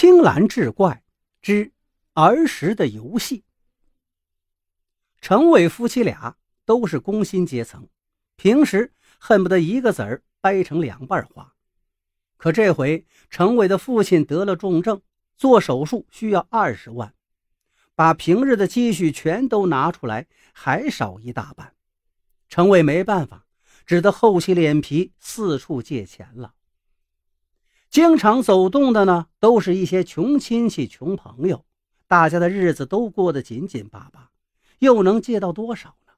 青蓝志怪之儿时的游戏。程伟夫妻俩都是工薪阶层，平时恨不得一个子儿掰成两半花。可这回程伟的父亲得了重症，做手术需要二十万，把平日的积蓄全都拿出来，还少一大半。程伟没办法，只得厚起脸皮四处借钱了。经常走动的呢，都是一些穷亲戚、穷朋友，大家的日子都过得紧紧巴巴，又能借到多少呢？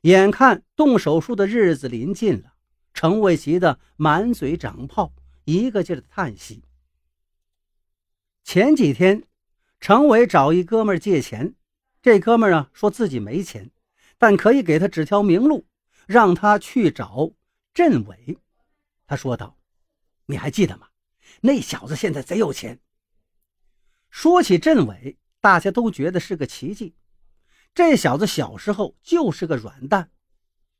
眼看动手术的日子临近了，程伟急得满嘴长泡，一个劲儿的叹息。前几天，程伟找一哥们借钱，这哥们啊说自己没钱，但可以给他指条明路，让他去找镇伟。他说道。你还记得吗？那小子现在贼有钱。说起镇伟，大家都觉得是个奇迹。这小子小时候就是个软蛋，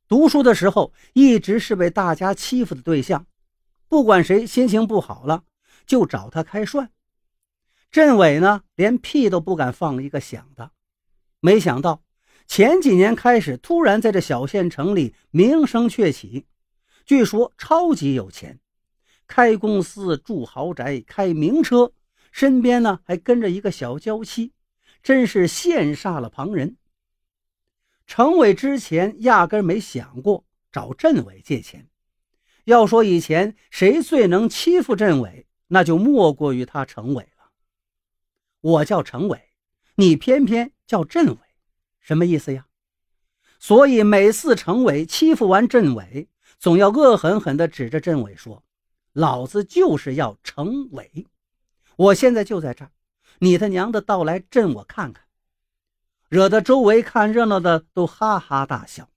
读书的时候一直是被大家欺负的对象。不管谁心情不好了，就找他开涮。镇伟呢，连屁都不敢放一个响的。没想到前几年开始，突然在这小县城里名声鹊起，据说超级有钱。开公司、住豪宅、开名车，身边呢还跟着一个小娇妻，真是羡煞了旁人。程伟之前压根没想过找镇伟借钱。要说以前谁最能欺负镇伟，那就莫过于他程伟了。我叫程伟，你偏偏叫镇伟，什么意思呀？所以每次程伟欺负完镇伟，总要恶狠狠地指着镇伟说。老子就是要成伟，我现在就在这儿，你他娘的到来震我看看，惹得周围看热闹的都哈哈大笑。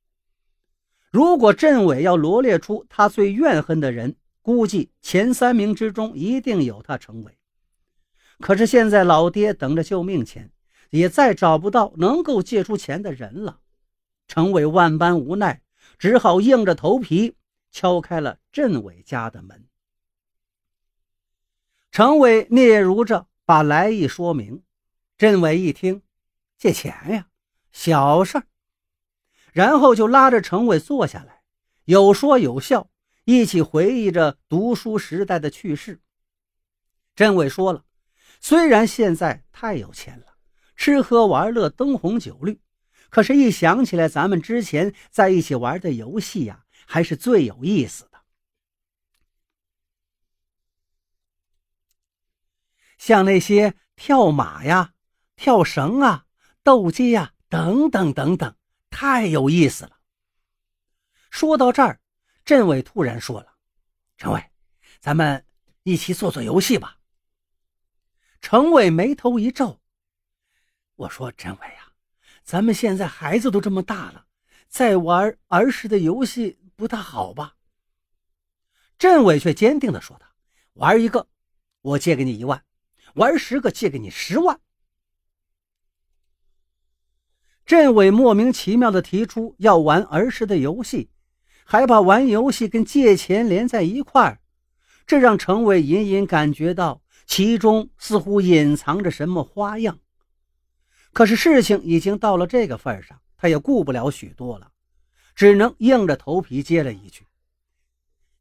如果镇伟要罗列出他最怨恨的人，估计前三名之中一定有他程伟。可是现在老爹等着救命钱，也再找不到能够借出钱的人了。程伟万般无奈，只好硬着头皮敲开了镇伟家的门。程伟嗫嚅着把来意说明，镇伟一听，借钱呀，小事儿，然后就拉着程伟坐下来，有说有笑，一起回忆着读书时代的趣事。镇伟说了，虽然现在太有钱了，吃喝玩乐灯红酒绿，可是，一想起来咱们之前在一起玩的游戏呀，还是最有意思。像那些跳马呀、跳绳啊、斗鸡呀等等等等，太有意思了。说到这儿，镇伟突然说了：“陈伟，咱们一起做做游戏吧。”程伟眉头一皱：“我说镇伟啊，咱们现在孩子都这么大了，再玩儿时的游戏不大好吧？”镇伟却坚定地说道：“玩一个，我借给你一万。”玩十个，借给你十万。镇伟莫名其妙的提出要玩儿时的游戏，还把玩游戏跟借钱连在一块儿，这让程伟隐隐感觉到其中似乎隐藏着什么花样。可是事情已经到了这个份上，他也顾不了许多了，只能硬着头皮接了一句：“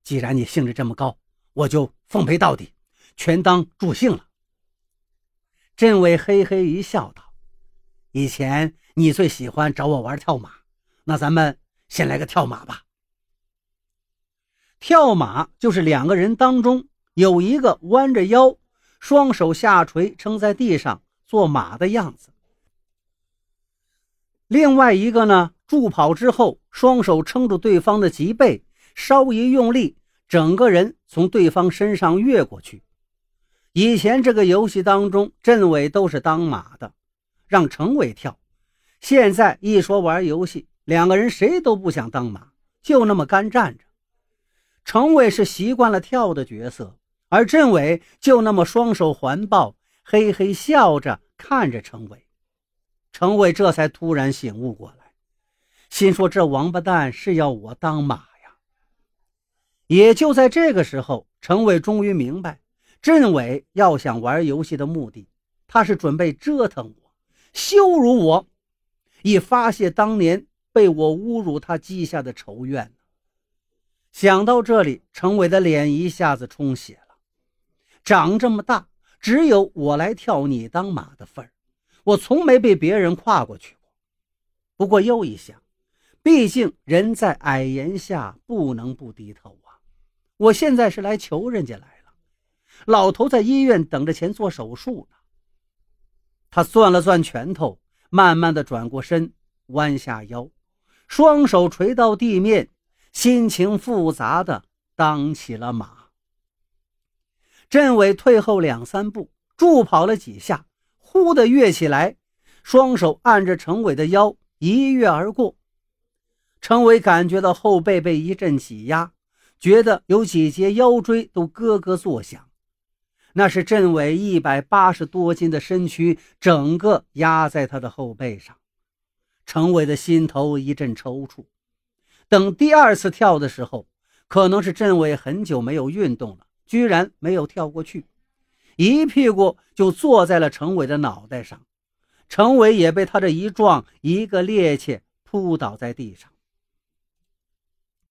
既然你兴致这么高，我就奉陪到底，全当助兴了。”镇伟嘿嘿一笑，道：“以前你最喜欢找我玩跳马，那咱们先来个跳马吧。跳马就是两个人当中有一个弯着腰，双手下垂撑在地上做马的样子；另外一个呢，助跑之后，双手撑住对方的脊背，稍一用力，整个人从对方身上越过去。”以前这个游戏当中，镇伟都是当马的，让程伟跳。现在一说玩游戏，两个人谁都不想当马，就那么干站着。程伟是习惯了跳的角色，而镇伟就那么双手环抱，嘿嘿笑着看着程伟。程伟这才突然醒悟过来，心说：“这王八蛋是要我当马呀！”也就在这个时候，程伟终于明白。镇伟要想玩游戏的目的，他是准备折腾我、羞辱我，以发泄当年被我侮辱他积下的仇怨。想到这里，程伟的脸一下子充血了。长这么大，只有我来跳你当马的份儿，我从没被别人跨过去过。不过又一想，毕竟人在矮檐下，不能不低头啊。我现在是来求人家来了，老头在医院等着钱做手术呢。他攥了攥拳头，慢慢的转过身，弯下腰，双手垂到地面。心情复杂的当起了马。镇伟退后两三步，助跑了几下，忽的跃起来，双手按着程伟的腰一跃而过。程伟感觉到后背被一阵挤压，觉得有几节腰椎都咯咯作响。那是镇伟一百八十多斤的身躯整个压在他的后背上，程伟的心头一阵抽搐。等第二次跳的时候，可能是镇伟很久没有运动了，居然没有跳过去，一屁股就坐在了程伟的脑袋上。程伟也被他这一撞，一个趔趄扑倒在地上。